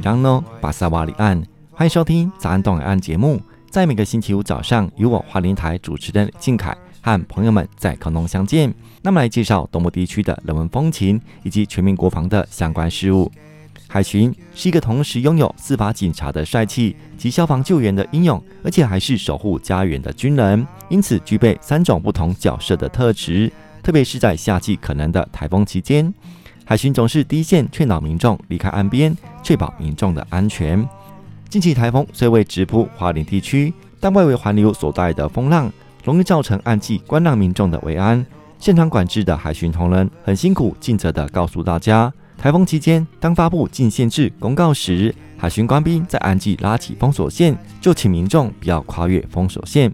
奈何哥伊朗诺巴萨瓦里岸，欢迎收听早安东海岸节目。在每个星期五早上，由我花莲台主持人靖凯和朋友们在空中相见。那么来介绍东部地区的人文风情以及全民国防的相关事务。海巡是一个同时拥有司法警察的帅气及消防救援的英勇，而且还是守护家园的军人，因此具备三种不同角色的特质。特别是在夏季可能的台风期间，海巡总是第一线劝导民众离开岸边，确保民众的安全。近期台风虽未直扑花莲地区，但外围环流所带的风浪容易造成岸际观浪民众的危安。现场管制的海巡同仁很辛苦尽责地告诉大家，台风期间当发布禁限制公告时，海巡官兵在岸际拉起封锁线，就请民众不要跨越封锁线。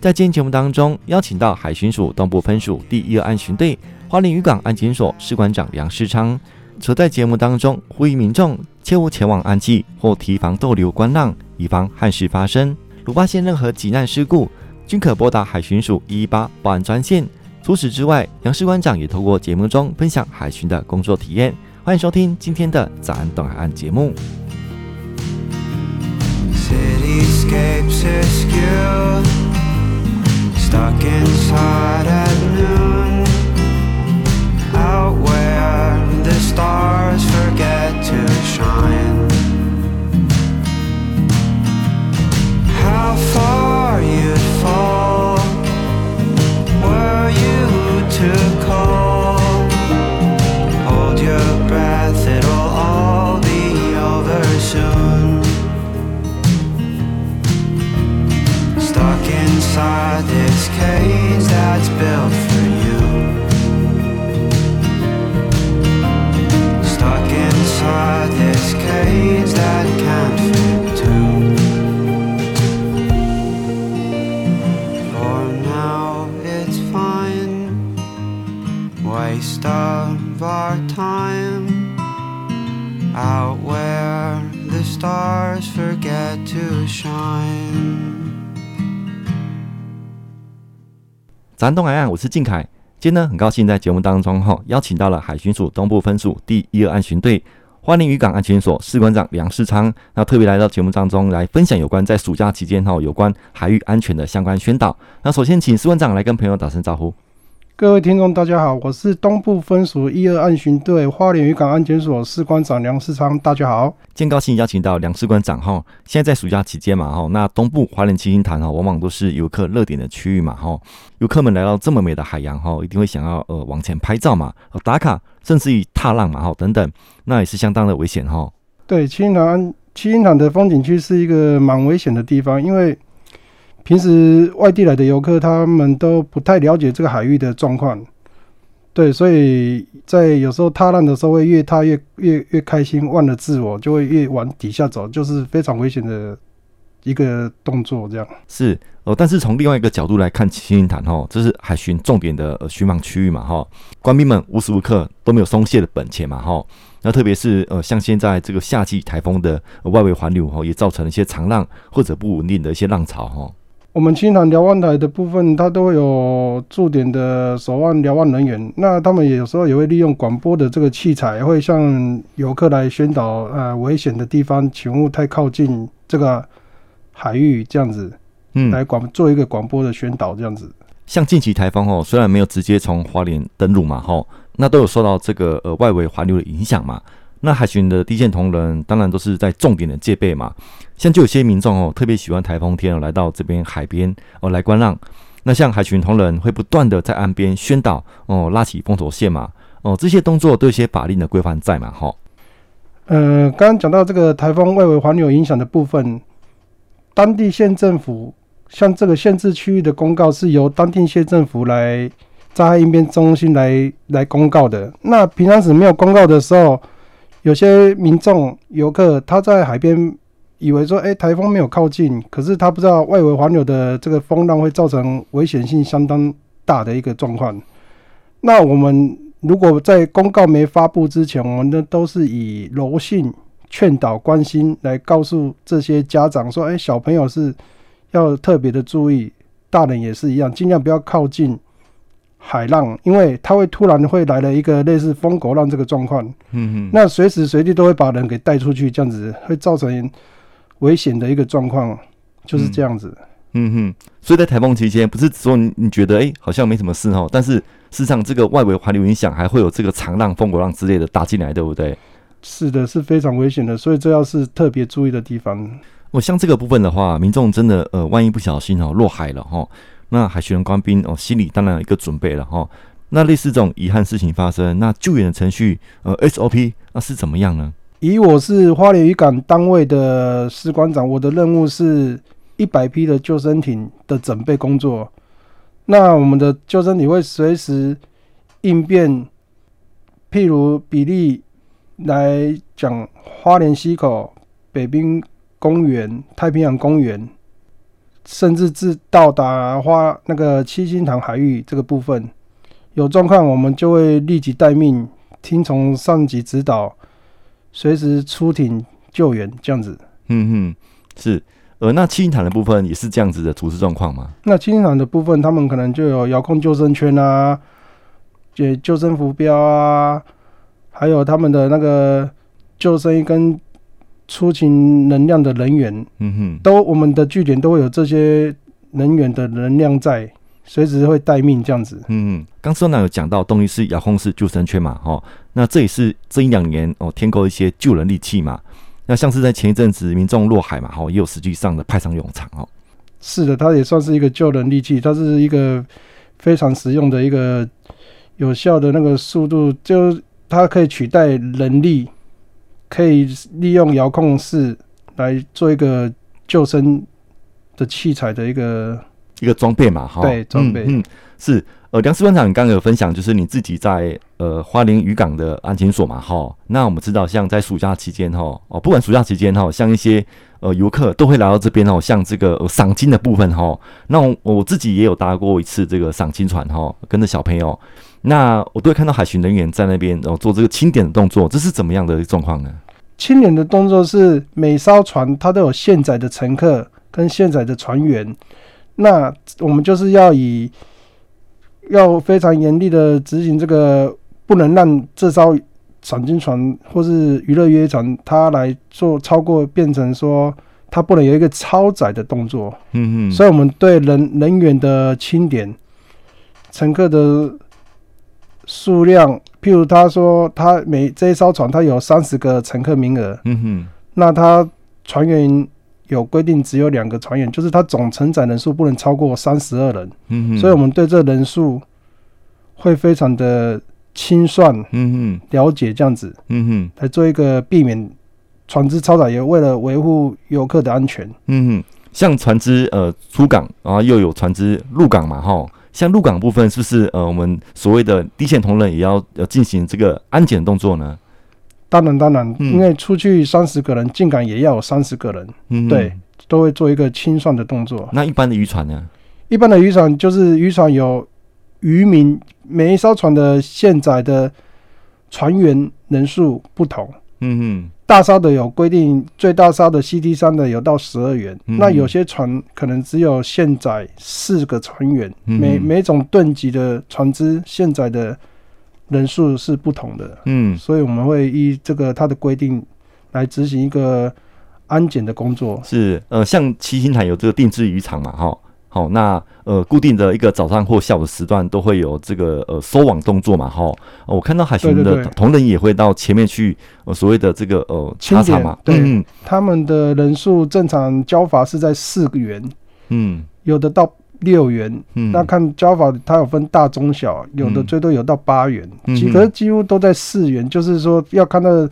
在今天节目当中，邀请到海巡署东部分署第一二岸巡队花莲渔港安检所士官长梁世昌。则在节目当中呼吁民众切勿前往岸际或提防逗留观浪，以防憾事发生。如发现任何急难事故，均可拨打海巡署一一八报案专线。除此之外，杨士官长也透过节目中分享海巡的工作体验。欢迎收听今天的早安东海岸节目。stars forget to shine. How far you'd fall were you to call? Hold your breath, it'll all be over soon. Stuck inside this cage that's built for you. 咱东海岸，我是靖凯。今天呢，很高兴在节目当中哈，邀请到了海巡署东部分署第一二岸巡队花莲渔港安全所士官长梁世昌，那特别来到节目当中来分享有关在暑假期间哈有关海域安全的相关宣导。那首先请士官长来跟朋友打声招呼。各位听众，大家好，我是东部分署一二岸巡队花莲渔港安检所士官长梁世昌，大家好。今天高兴邀请到梁士官长哈，现在在暑假期间嘛哈，那东部花莲七星潭哈，往往都是游客热点的区域嘛哈，游客们来到这么美的海洋哈，一定会想要呃往前拍照嘛，打卡，甚至于踏浪嘛哈等等，那也是相当的危险哈。对，七星潭七星潭的风景区是一个蛮危险的地方，因为。平时外地来的游客，他们都不太了解这个海域的状况，对，所以在有时候踏浪的时候，会越踏越越越开心，忘了自我，就会越往底下走，就是非常危险的一个动作。这样是哦，但是从另外一个角度来看，七星潭哈，这是海巡重点的巡防区域嘛哈，官兵们无时无刻都没有松懈的本钱嘛哈，那特别是呃，像现在这个夏季台风的外围环流哈，也造成了一些长浪或者不稳定的一些浪潮哈。我们七星潭瞭望台的部分，它都会有驻点的守望瞭望人员。那他们有时候也会利用广播的这个器材，会向游客来宣导，呃，危险的地方，请勿太靠近这个海域，这样子，嗯，来广做一个广播的宣导，这样子。像近期台风哦，虽然没有直接从花莲登陆嘛，吼，那都有受到这个呃外围环流的影响嘛。那海巡的第一线同仁，当然都是在重点的戒备嘛。像就有些民众哦，特别喜欢台风天哦，来到这边海边哦来观浪。那像海巡同仁会不断的在岸边宣导哦，拉起封锁线嘛。哦，这些动作都有些法令的规范在嘛，哈。呃，刚刚讲到这个台风外围环流影响的部分，当地县政府像这个限制区域的公告是由当地县政府来灾害应变中心来来公告的。那平常时没有公告的时候。有些民众游客他在海边以为说，哎，台风没有靠近，可是他不知道外围环流的这个风浪会造成危险性相当大的一个状况。那我们如果在公告没发布之前，我们呢都是以柔性劝导、关心来告诉这些家长说，哎，小朋友是要特别的注意，大人也是一样，尽量不要靠近海浪，因为它会突然会来了一个类似风狗浪这个状况，嗯哼，那随时随地都会把人给带出去，这样子会造成危险的一个状况，就是这样子。嗯，嗯哼，所以在台风期间，不是说你你觉得哎、欸、好像没什么事哦，但是事实上这个外围环流影响还会有这个长浪、风狗浪之类的打进来，对不对？是的，是非常危险的，所以这要是特别注意的地方。我、哦、像这个部分的话，民众真的呃，万一不小心哦落海了哈。那海巡官兵哦，心里当然有一个准备了哈。那类似这种遗憾事情发生，那救援的程序呃 SOP 那是怎么样呢？以我是花莲渔港单位的士官长，我的任务是一百批的救生艇的准备工作。那我们的救生艇会随时应变，譬如比例来讲，花莲溪口、北滨公园、太平洋公园。甚至至到达花那个七星潭海域这个部分有状况，我们就会立即待命，听从上级指导，随时出艇救援这样子。嗯哼，是。呃，那七星潭的部分也是这样子的处置状况吗？那七星潭的部分，他们可能就有遥控救生圈啊，解救生浮标啊，还有他们的那个救生衣跟。出勤能量的人员，嗯哼，都我们的据点都会有这些人员的能量在，随时会待命这样子。嗯，刚说呢有讲到动力式遥控式救生圈嘛，哈，那这也是这一两年哦添购一些救人利器嘛。那像是在前一阵子民众落海嘛，哈，也有实际上的派上用场哦。是的，它也算是一个救人利器，它是一个非常实用的一个有效的那个速度，就它可以取代人力。可以利用遥控室来做一个救生的器材的一个一个装备嘛，哈，对，装备，嗯，嗯，是，呃，梁士官长，你刚刚有分享，就是你自己在呃花莲渔港的安检所嘛，哈，那我们知道，像在暑假期间，哈，哦，不管暑假期间，哈，像一些呃游客都会来到这边，哦，像这个赏金的部分，哈，那我，我自己也有搭过一次这个赏金船，哈，跟着小朋友。那我都会看到海巡人员在那边，然后做这个清点的动作，这是怎么样的状况呢？清点的动作是每艘船它都有现载的乘客跟现载的船员，那我们就是要以要非常严厉的执行这个，不能让这艘赏金船或是娱乐约船它来做超过，变成说它不能有一个超载的动作。嗯嗯，所以我们对人人员的清点，乘客的。数量，譬如他说他每这一艘船他有三十个乘客名额，嗯哼，那他船员有规定只有两个船员，就是它总承载人数不能超过三十二人，嗯哼，所以我们对这人数会非常的清算，嗯哼，了解这样子，嗯哼，来做一个避免船只超载，也为了维护游客的安全，嗯哼，像船只呃出港，然后又有船只入港嘛，哈。像入港部分是不是呃，我们所谓的第一线同仁也要要进行这个安检动作呢？当然当然，因为出去三十个人进港也要有三十个人，嗯，对，都会做一个清算的动作。那一般的渔船呢？一般的渔船就是渔船有渔民，每一艘船的现载的船员人数不同，嗯嗯。大艘的有规定，最大艘的 CT 三的有到十二员。嗯、那有些船可能只有现载四个船员，嗯、每每种吨级的船只现载的人数是不同的。嗯，所以我们会依这个它的规定来执行一个安检的工作。是，呃，像七星潭有这个定制渔场嘛，哈。好，那呃，固定的一个早上或下午时段都会有这个呃收网动作嘛，哈、呃。我看到海巡的同仁也会到前面去，呃，所谓的这个呃清查嘛。对，嗯、他们的人数正常交法是在四个员，嗯，有的到六元，嗯，那看交法它有分大中小，有的最多有到八元，几个几乎都在四元，就是说要看到。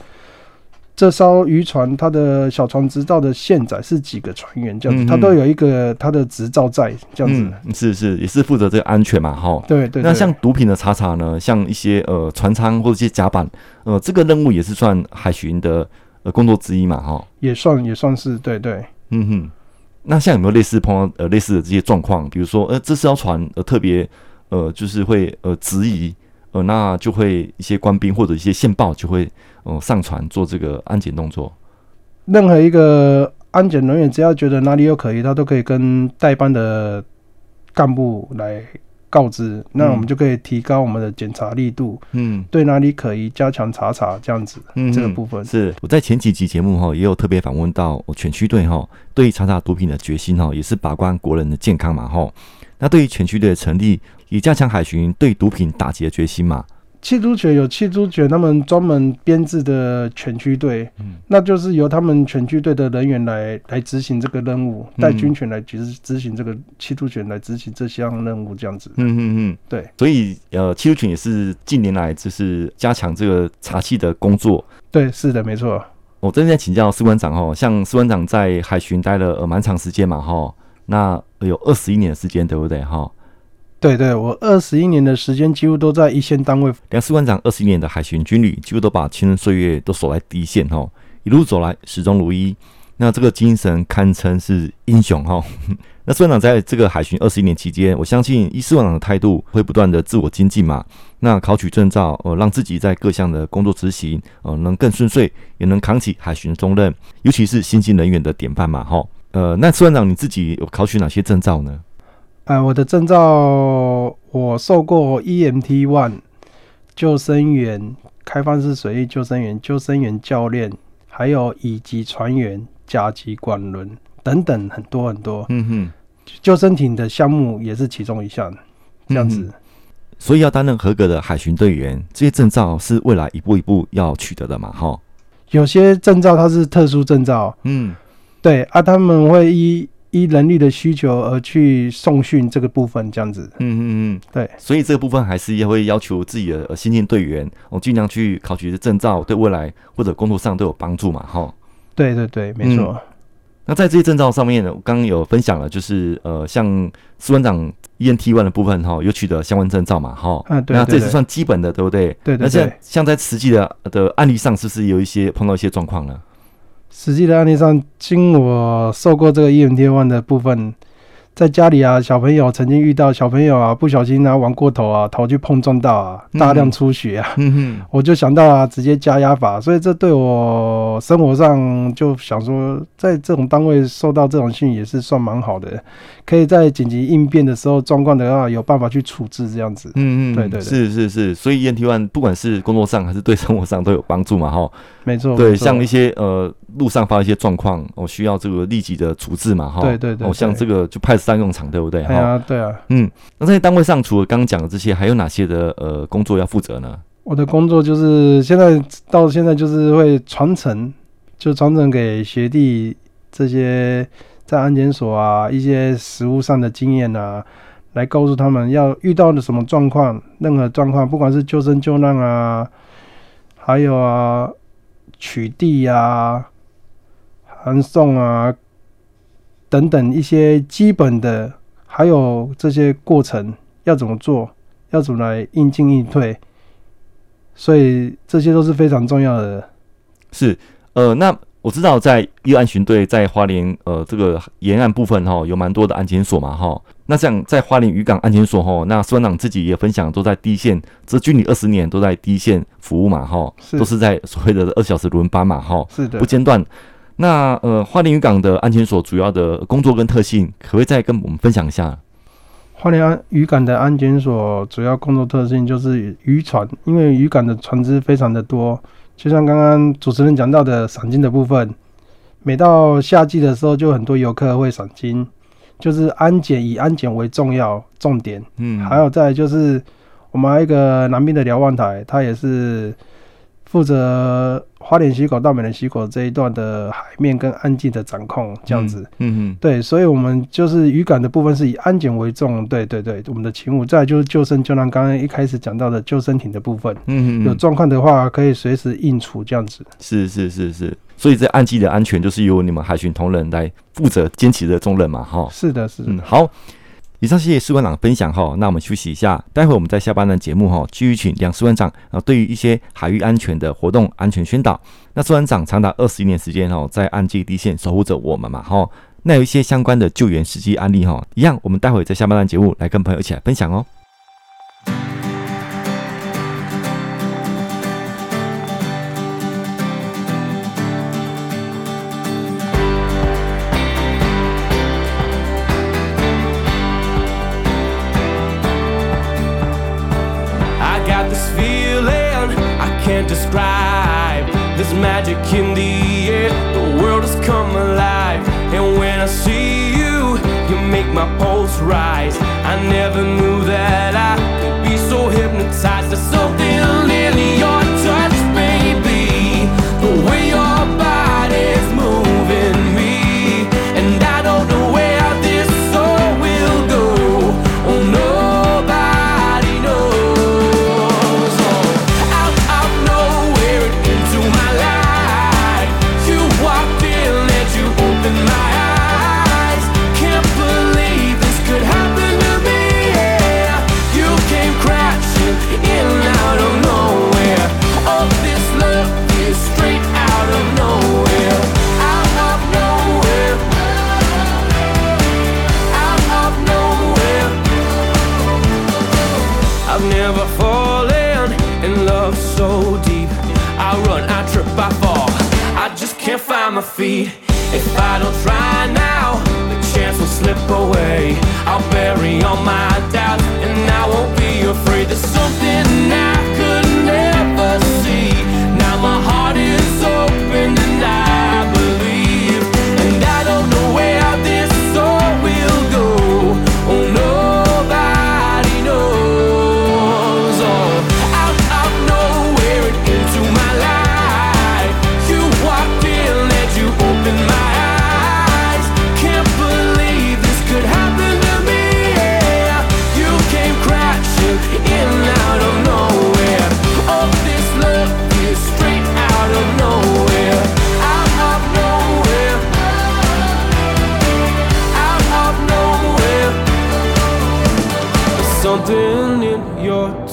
这艘渔船，它的小船执照的现载是几个船员这样子，它都有一个它的执照在这样子。嗯，是是，也是负责这个安全嘛，哈。对对。那像毒品的查查呢，像一些呃船舱或者一些甲板，呃，这个任务也是算海巡的呃工作之一嘛，哈。也算也算是，对对。嗯哼。那像有没有类似碰到呃类似的这些状况？比如说呃这艘船呃特别呃就是会呃质疑。呃，那就会一些官兵或者一些线报就会，呃，上船做这个安检动作。任何一个安检人员，只要觉得哪里有可疑，他都可以跟带班的干部来告知，那我们就可以提高我们的检查力度，嗯，对哪里可疑加强查查这样子，嗯，这个部分。是。我在前几集节目哈也有特别访问到我全区队哈对于查查毒品的决心哈也是把关国人的健康嘛哈，那对于全区队的成立也加强海巡对毒品打击的决心嘛。缉毒犬有缉毒犬，他们专门编制的犬区队，嗯，那就是由他们犬区队的人员来来执行这个任务，带军犬来执执行这个缉毒犬来执行这项任务，这样子。嗯嗯嗯，对。所以呃，缉毒犬也是近年来就是加强这个查缉的工作。对，是的，没错。我这边在请教司官长哦，像司官长在海巡待了呃蛮长时间嘛哈，那有二十一年的时间，对不对哈？对对，我二十一年的时间几乎都在一线单位。梁士官长二十一年的海巡军旅，几乎都把青春岁月都守在第一线哈，一路走来始终如一。那这个精神堪称是英雄哈。那士官长在这个海巡二十一年期间，我相信一士官长的态度会不断的自我精进嘛。那考取证照，呃，让自己在各项的工作执行，呃，能更顺遂，也能扛起海巡重任，尤其是新进人员的典范嘛哈。呃，那士官长你自己有考取哪些证照呢？哎，我的证照我受过 EMT One 救生员、开放式水域救生员、救生员教练，还有乙级船员、甲级管轮等等很多很多。嗯哼，救生艇的项目也是其中一项，这样子。嗯、所以要担任合格的海巡队员，这些证照是未来一步一步要取得的嘛？哈，有些证照它是特殊证照。嗯，对啊，他们会依。依人力的需求而去送训这个部分，这样子。嗯嗯嗯，对。所以这个部分还是要会要求自己的新进队员，我尽量去考取的证照，对未来或者工作上都有帮助嘛，哈。对对对，没错、嗯。那在这些证照上面呢，我刚刚有分享了，就是呃，像士官长 ENT One 的部分哈，有取得相关证照嘛，哈。嗯，对。那这也是算基本的，对不对？对对，对。那像像在实际的的案例上，是不是有一些碰到一些状况呢？实际的案例上，经我受过这个 EMT One 的部分。在家里啊，小朋友曾经遇到小朋友啊，不小心啊玩过头啊，头去碰撞到啊，大量出血啊，嗯哼，我就想到啊，直接加压法，所以这对我生活上就想说，在这种单位受到这种训也是算蛮好的，可以在紧急应变的时候状况的话，有办法去处置这样子，嗯嗯，对对对，是是是，所以 EMT One 不管是工作上还是对生活上都有帮助嘛，哈，没错，对，像一些呃路上发生一些状况，我需要这个立即的处置嘛，哈，对对对，哦，像这个就派。上用场对不对？对啊，对啊，嗯，那在单位上除了刚刚讲的这些，还有哪些的呃工作要负责呢？我的工作就是现在到现在就是会传承，就传承给学弟这些在安检所啊一些实务上的经验啊，来告诉他们要遇到的什么状况，任何状况，不管是救生救难啊，还有啊取缔啊、函送啊。等等一些基本的，还有这些过程要怎么做，要怎么来应进应退，所以这些都是非常重要的。是，呃，那我知道在一案巡队在花莲，呃，这个沿岸部分哈，有蛮多的安检所嘛哈。那像在花莲渔港安检所哈，那士官长自己也分享，都在第一线，这距离二十年都在第一线服务嘛哈，都是在所谓的二小时轮班嘛哈，是的，不间断。那呃，花莲渔港的安全所主要的工作跟特性，可不可以再跟我们分享一下？花莲安渔港的安检所主要工作特性就是渔船，因为渔港的船只非常的多，就像刚刚主持人讲到的赏金的部分，每到夏季的时候，就很多游客会赏金，就是安检以安检为重要重点。嗯，还有再就是我们还有一个南边的瞭望台，它也是。负责花莲溪口到美人溪口这一段的海面跟安静的掌控，这样子，嗯嗯，对，所以我们就是渔港的部分是以安检为重，对对对，我们的勤务，再就是救生，就像刚刚一开始讲到的救生艇的部分，嗯嗯，有状况的话可以随时应处，这样子，是是是是，所以这岸际的安全就是由你们海巡同仁来负责肩起的重任嘛，哈，是的，是的，嗯，好。以上谢谢士官长分享哈，那我们休息一下，待会我们在下半段节目哈，继续请梁士官长啊，对于一些海域安全的活动安全宣导。那士官长长达二十一年时间哈，在岸基地线守护着我们嘛哈，那有一些相关的救援实际案例哈，一样我们待会在下半段节目来跟朋友一起来分享哦。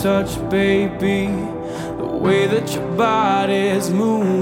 Touch, baby. The way that your body's moving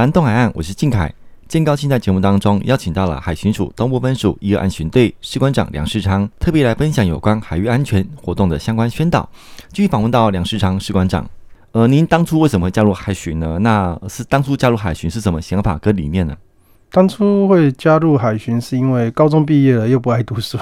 咱东海岸，我是靖凯。今高兴在节目当中邀请到了海巡署东部分署一二安巡队士官长梁世昌，特别来分享有关海域安全活动的相关宣导。继续访问到梁世昌士官长，呃，您当初为什么会加入海巡呢？那是当初加入海巡是什么想法跟理念呢？当初会加入海巡是因为高中毕业了又不爱读书，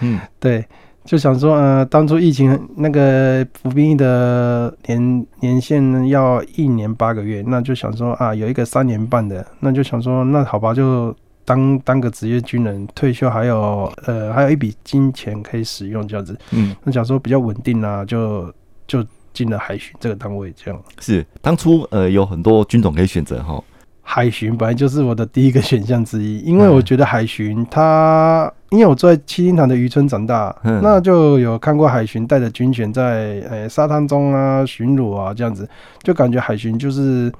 嗯，对，就想说，呃，当初疫情那个服兵役的年年限呢要一年八个月，那就想说啊，有一个三年半的，那就想说，那好吧，就当当个职业军人，退休还有呃还有一笔金钱可以使用这样子，嗯，那想说比较稳定啊，就就进了海巡这个单位，这样。是当初呃有很多军种可以选择哈。海巡本来就是我的第一个选项之一，因为我觉得海巡它，因为我在七星潭的渔村长大，嗯、那就有看过海巡带着军犬在呃、欸、沙滩中啊巡逻啊这样子，就感觉海巡就是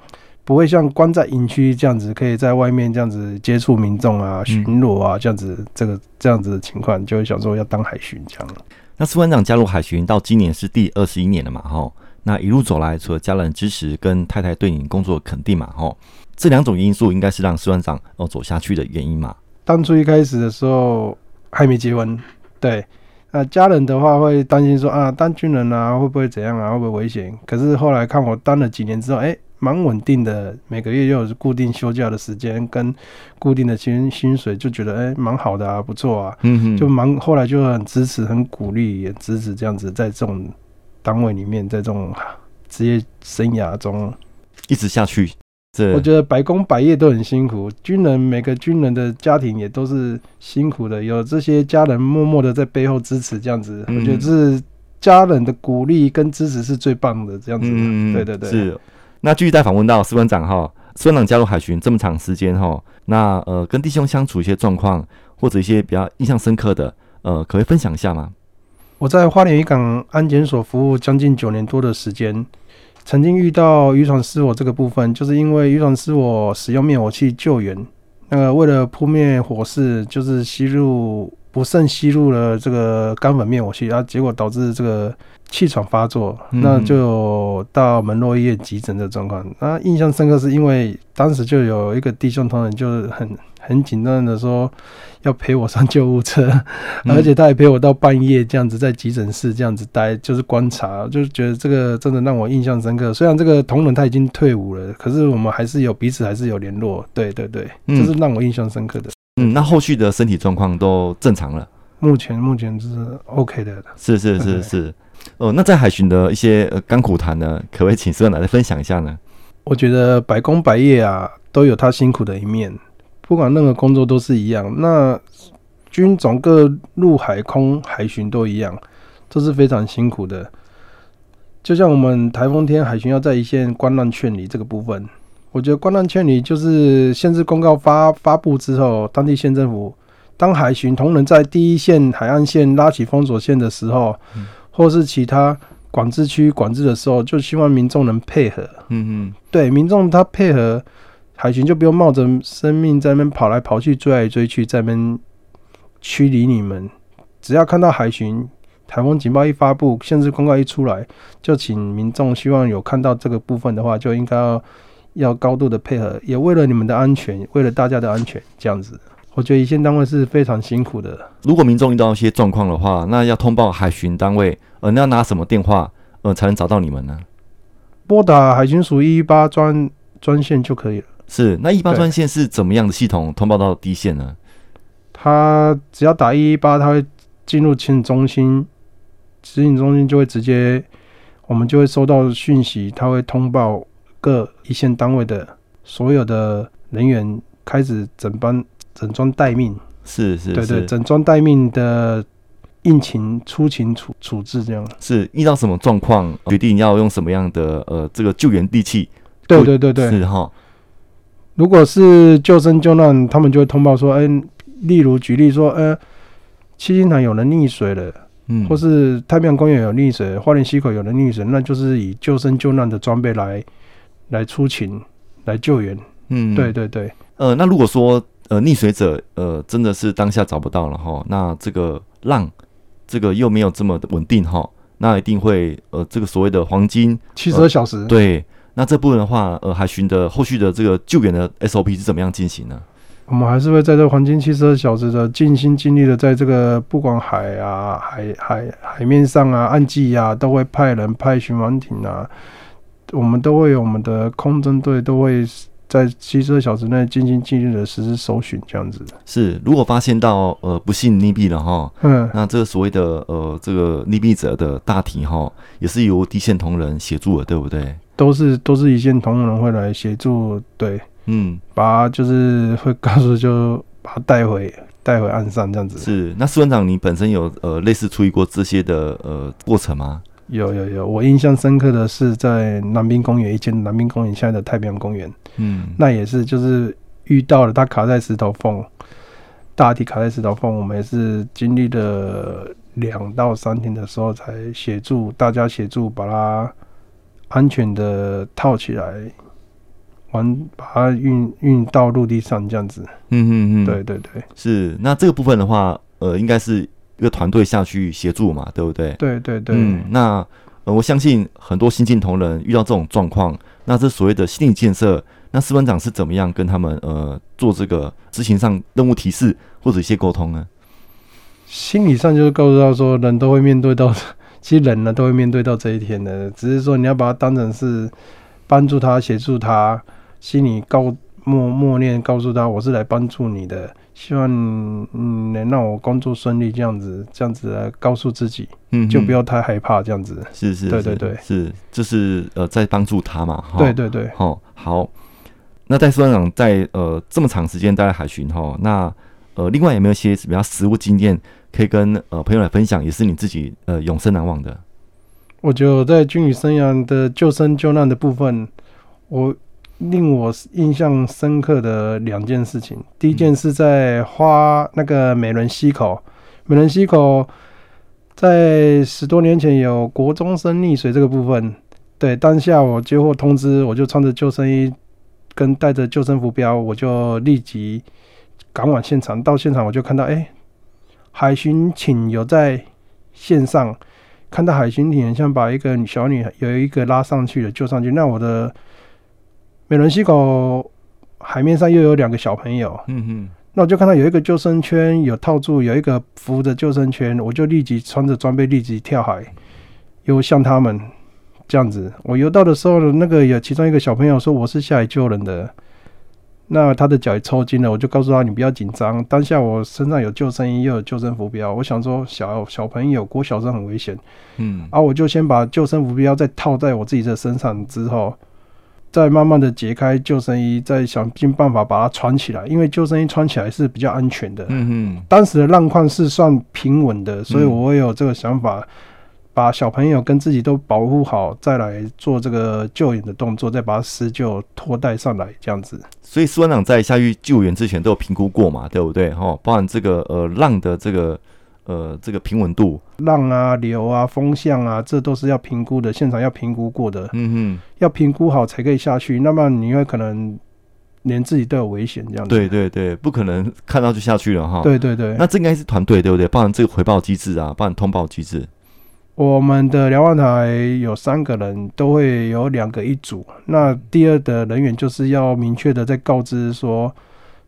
不会像关在营区这样子，可以在外面这样子接触民众啊巡逻啊这样子，这个这样子的情况，就会想说要当海巡这样。那苏班长加入海巡到今年是第二十一年了嘛？吼，那一路走来，除了家人支持跟太太对你工作肯定嘛？吼。这两种因素应该是让士官长哦走下去的原因嘛？当初一开始的时候还没结婚，对，那家人的话会担心说啊，当军人啊会不会怎样啊，会不会危险？可是后来看我当了几年之后，哎，蛮稳定的，每个月又有固定休假的时间跟固定的薪薪水，就觉得哎蛮好的啊，不错啊，嗯哼，就蛮后来就很支持、很鼓励、也支持这样子，在这种单位里面，在这种职业生涯中一直下去。是，我觉得白工白业都很辛苦，军人每个军人的家庭也都是辛苦的，有这些家人默默的在背后支持，这样子，嗯、我觉得是家人的鼓励跟支持是最棒的，这样子。嗯，对对对。是。那继续再访问到士官长哈，士官长加入海巡这么长时间哈，那呃跟弟兄相处一些状况，或者一些比较印象深刻的，呃，可以分享一下吗？我在花莲渔港安检所服务将近九年多的时间，曾经遇到渔船失火这个部分，就是因为渔船失火使用灭火器救援，那个为了扑灭火势，就是吸入不慎吸入了这个干粉灭火器，然啊，结果导致这个气喘发作，那就到门洛医院急诊的状况。那印象深刻是因为当时就有一个弟兄同仁就是很。很紧张的说要陪我上救护车，而且他还陪我到半夜这样子在急诊室这样子待，就是观察，就是觉得这个真的让我印象深刻。虽然这个同仁他已经退伍了，可是我们还是有彼此还是有联络。对对对，这是让我印象深刻的。嗯，那后续的身体状况都正常了？目前目前是 OK 的。是是是是。哦，那在海巡的一些甘苦谈呢，可不可以请士官长来分享一下呢？我觉得百工百业啊，都有他辛苦的一面。不管任何工作都是一样，那军种各陆海空海巡都一样，都是非常辛苦的。就像我们台风天海巡要在一线观难劝离这个部分，我觉得观难劝离就是限制公告发发布之后，当地县政府当海巡同仁在第一线海岸线拉起封锁线的时候，或是其他管制区管制的时候，就希望民众能配合。嗯嗯，对，民众他配合。海巡就不用冒着生命在那边跑来跑去、追来追去，在那边驱离你们。只要看到海巡台风警报一发布、限制公告一出来，就请民众希望有看到这个部分的话，就应该要要高度的配合，也为了你们的安全，为了大家的安全，这样子。我觉得一线单位是非常辛苦的。如果民众遇到一些状况的话，那要通报海巡单位，呃，那要拿什么电话，呃，才能找到你们呢？拨打海巡署一一八专专线就可以了。是，那一八专线是怎么样的系统通报到第一线呢？他只要打一一八，他会进入指引中心，指引中心就会直接，我们就会收到讯息，他会通报各一线单位的所有的人员开始整班整装待命。是是，对对，整装待命的应勤出勤处处置这样。是遇到什么状况，决定要用什么样的呃这个救援利器？对对对对，是哈。如果是救生救难，他们就会通报说：“哎、欸，例如举例说，呃，七星潭有人溺水了，嗯，或是太平洋公园有溺水，花莲溪口有人溺水，那就是以救生救难的装备来来出勤来救援。嗯，对对对。呃，那如果说呃溺水者呃真的是当下找不到了哈，那这个浪这个又没有这么的稳定哈，那一定会呃这个所谓的黄金七十二小时、呃、对。”那这部分的话，呃，海巡的后续的这个救援的 SOP 是怎么样进行呢？我们还是会在这黄金七十二小时的尽心尽力的，在这个不管海啊、海海海面上啊、岸际啊，都会派人派巡防艇啊，我们都会有我们的空侦队都会在七十二小时内尽心尽力的实施搜寻，这样子。是，如果发现到呃不幸溺毙了哈，嗯，那这个所谓的呃这个溺毙者的大体哈，也是由地线同仁协助的，对不对？都是都是一线同仁会来协助，对，嗯，把就是会告诉，就把他带回带回岸上这样子。是，那司文长，你本身有呃类似处理过这些的呃过程吗？有有有，我印象深刻的是在南滨公园，以前南滨公园现在的太平洋公园，嗯，那也是就是遇到了他卡在石头缝，大体卡在石头缝，我们也是经历了两到三天的时候才协助大家协助把他。安全的套起来，完把它运运到陆地上，这样子。嗯嗯嗯，对对对，是。那这个部分的话，呃，应该是一个团队下去协助嘛，对不对？对对对。嗯，那呃，我相信很多新进同仁遇到这种状况，那这所谓的心理建设，那司班长是怎么样跟他们呃做这个执行上任务提示或者一些沟通呢？心理上就是告诉他说，人都会面对到。其实人呢都会面对到这一天的，只是说你要把它当成是帮助他、协助他，心里告默默念，告诉他我是来帮助你的，希望嗯能让我工作顺利，这样子，这样子来告诉自己，嗯，就不要太害怕，这样子，是是，对对对，是，这是呃在帮助他嘛，对对对，好，好，那在苏长在呃这么长时间待在海巡哈，那呃另外有没有一些比较实物经验可以跟呃朋友来分享，也是你自己呃永生难忘的？我觉得在军旅生涯的救生救难的部分，我令我印象深刻的两件事情，第一件是在花那个美人溪口，美人溪口在十多年前有国中生溺水这个部分，对，当下我接获通知，我就穿着救生衣。跟带着救生浮标，我就立即赶往现场。到现场我就看到，哎、欸，海巡艇有在线上，看到海巡艇像把一个小女孩有一个拉上去了，救上去。那我的美仑溪口海面上又有两个小朋友，嗯哼，那我就看到有一个救生圈有套住，有一个扶着救生圈，我就立即穿着装备立即跳海，又向他们。这样子，我游到的时候，那个有其中一个小朋友说我是下来救人的，那他的脚也抽筋了，我就告诉他你不要紧张。当下我身上有救生衣，又有救生浮标，我想说小小朋友国小生很危险，嗯，啊，我就先把救生浮标再套在我自己的身上之后，再慢慢的解开救生衣，再想尽办法把它穿起来，因为救生衣穿起来是比较安全的。嗯嗯，当时的浪况是算平稳的，所以我有这个想法。把小朋友跟自己都保护好，再来做这个救援的动作，再把他施救拖带上来，这样子。所以苏班长在下去救援之前都有评估过嘛，对不对？哈，包含这个呃浪的这个呃这个平稳度，浪啊流啊风向啊，这都是要评估的，现场要评估过的。嗯哼，要评估好才可以下去。那么你会可能连自己都有危险这样子。对对对，不可能看到就下去了哈。对对对，那这应该是团队对不对？包含这个回报机制啊，包含通报机制。我们的瞭望台有三个人，都会有两个一组。那第二的人员就是要明确的在告知说，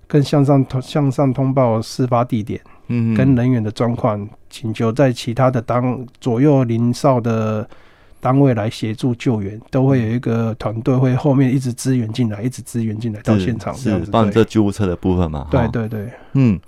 跟向上通向上通报事发地点，嗯，跟人员的状况，请求在其他的当左右邻哨的单位来协助救援，都会有一个团队会后面一直支援进来，一直支援进来到现场，是帮这救护车的部分嘛？对对对，嗯，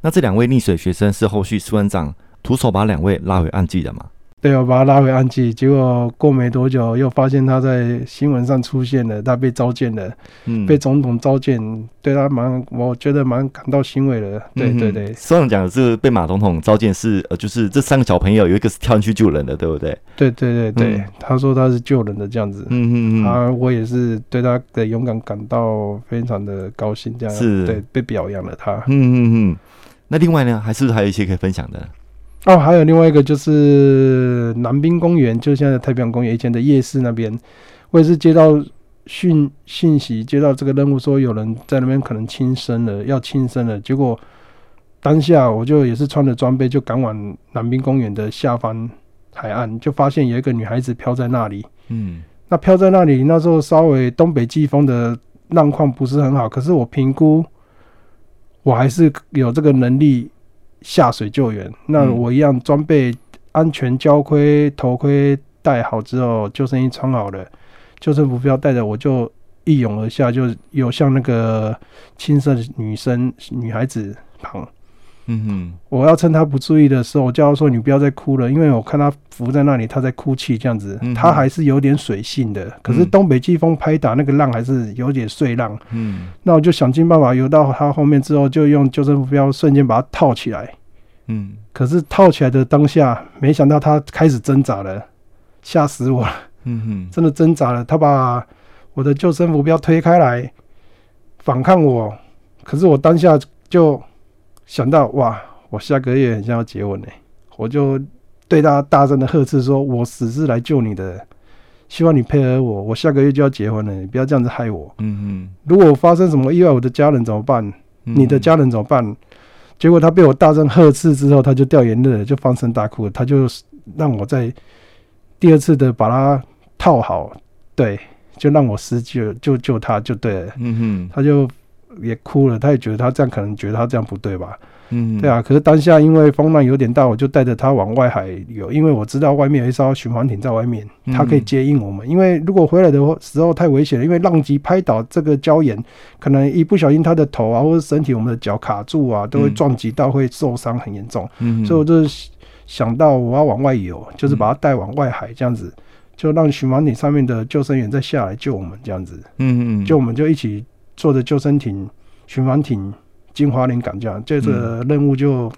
那这两位溺水学生是后续苏班长徒手把两位拉回岸际的吗？对，我把他拉回岸际，结果过没多久，又发现他在新闻上出现了，他被召见了，嗯，被总统召见，对他蛮，我觉得蛮感到欣慰的。对对对，苏长讲的是被马总统召见是，呃，就是这三个小朋友有一个是跳进去救人的，对不对？对对对对，嗯、他说他是救人的这样子，嗯嗯嗯，啊，我也是对他的勇敢感到非常的高兴，这样是，对，被表扬了他，嗯嗯嗯。那另外呢，还是不是还有一些可以分享的？哦，还有另外一个就是南滨公园，就现在太平洋公园以前的夜市那边，我也是接到讯信息，接到这个任务，说有人在那边可能轻生了，要轻生了。结果当下我就也是穿着装备，就赶往南滨公园的下方海岸，就发现有一个女孩子飘在那里。嗯，那飘在那里，那时候稍微东北季风的浪况不是很好，可是我评估我还是有这个能力。下水救援，那我一样装备安全胶盔、头盔戴好之后，救生衣穿好了，救生浮标带着，我就一涌而下，就有像那个青色的女生、女孩子旁。嗯哼，我要趁他不注意的时候，我叫他说：“你不要再哭了。”因为我看他浮在那里，他在哭泣，这样子，他还是有点水性的。可是东北季风拍打，那个浪还是有点碎浪。嗯，那我就想尽办法游到他后面之后，就用救生浮标瞬间把他套起来。嗯，可是套起来的当下，没想到他开始挣扎了，吓死我了。嗯哼，真的挣扎了，他把我的救生浮标推开来反抗我，可是我当下就。想到哇，我下个月很像要结婚呢，我就对他大声的呵斥说：“我死是来救你的，希望你配合我。我下个月就要结婚了，你不要这样子害我。”嗯嗯。如果发生什么意外，我的家人怎么办？你的家人怎么办？结果他被我大声呵斥之后，他就掉眼泪了，就放声大哭。他就让我在第二次的把他套好，对，就让我施救救救他就对了。嗯哼，他就。也哭了，他也觉得他这样可能觉得他这样不对吧？嗯，对啊。可是当下因为风浪有点大，我就带着他往外海游，因为我知道外面有一艘巡防艇在外面，他可以接应我们。因为如果回来的时候太危险了，因为浪击拍倒这个礁岩，可能一不小心他的头啊或者身体，我们的脚卡住啊，都会撞击到，会受伤很严重。嗯，所以我就想到我要往外游，就是把他带往外海这样子，就让巡防艇上面的救生员再下来救我们这样子。嗯嗯，就我们就一起。坐着救生艇、巡防艇进花莲港，这样这个任务就。嗯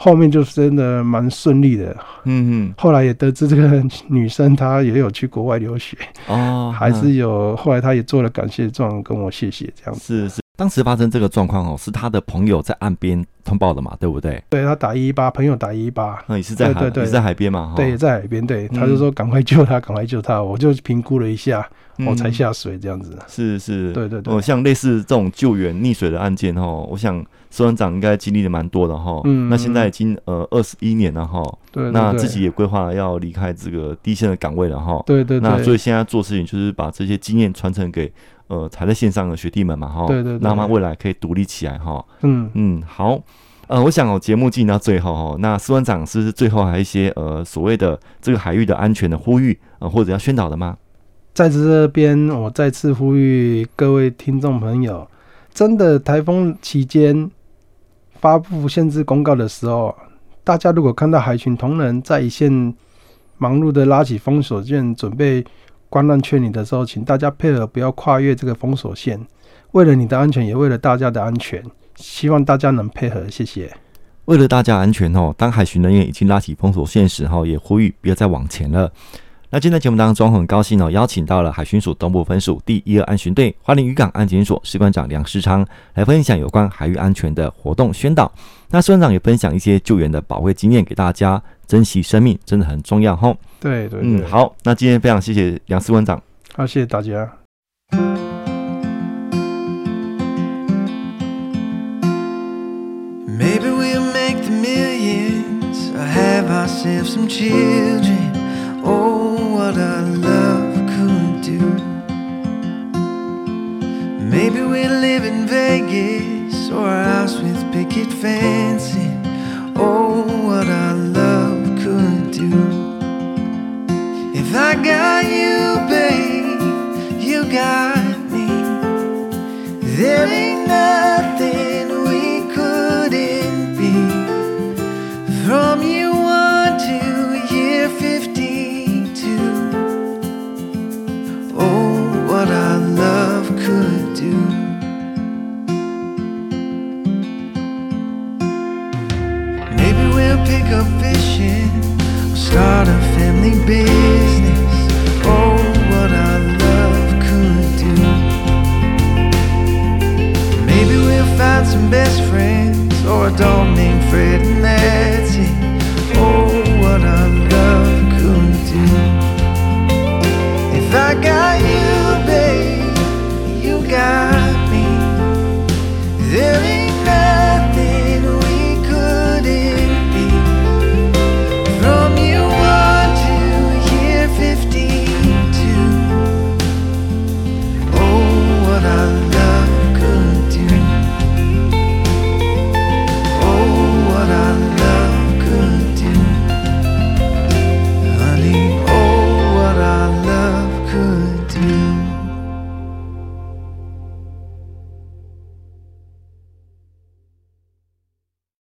后面就真的蛮顺利的，嗯嗯。后来也得知这个女生她也有去国外留学哦，还是有。后来她也做了感谢状，跟我谢谢这样子。是是，当时发生这个状况哦，是他的朋友在岸边通报的嘛，对不对？对，他打一一八，朋友打一一八。那也是在海，对对对，也是在海边嘛？对，在海边。对，他就说赶快救他，赶快救他。我就评估了一下。我才下水这样子，是是，对对对。哦，像类似这种救援溺水的案件哈，我想司官长应该经历的蛮多的哈。嗯。那现在已经呃二十一年了哈。对。那自己也规划了要离开这个第一线的岗位了哈。对对。那所以现在做事情就是把这些经验传承给呃还在线上的学弟们嘛哈。对对。让他们未来可以独立起来哈。嗯嗯，好。呃，我想哦，节目进行到最后哈，那司官长是不是最后还有一些呃所谓的这个海域的安全的呼吁呃或者要宣导的吗？在这边，我再次呼吁各位听众朋友，真的台风期间发布限制公告的时候，大家如果看到海巡同仁在一线忙碌的拉起封锁线，准备观乱劝你的时候，请大家配合，不要跨越这个封锁线。为了你的安全，也为了大家的安全，希望大家能配合。谢谢。为了大家安全哦，当海巡人员已经拉起封锁线时，哈，也呼吁不要再往前了。那今天节目当中很高兴哦，邀请到了海巡署东部分署第一二安巡队花莲渔港安检所士官长梁世昌来分享有关海域安全的活动宣导。那士官长也分享一些救援的宝贵经验给大家，珍惜生命真的很重要吼。对对，对，嗯，好，那今天非常谢谢梁士官长，好，谢谢大家。Maybe we'll make the millions, or have ourselves some children. Maybe we'll live in Vegas or a house with picket fencing. Oh, what our love could do. If I got you, babe, you got me. There ain't nothing start a family business. Oh, what our love could do. Maybe we'll find some best friends or a dog named Fred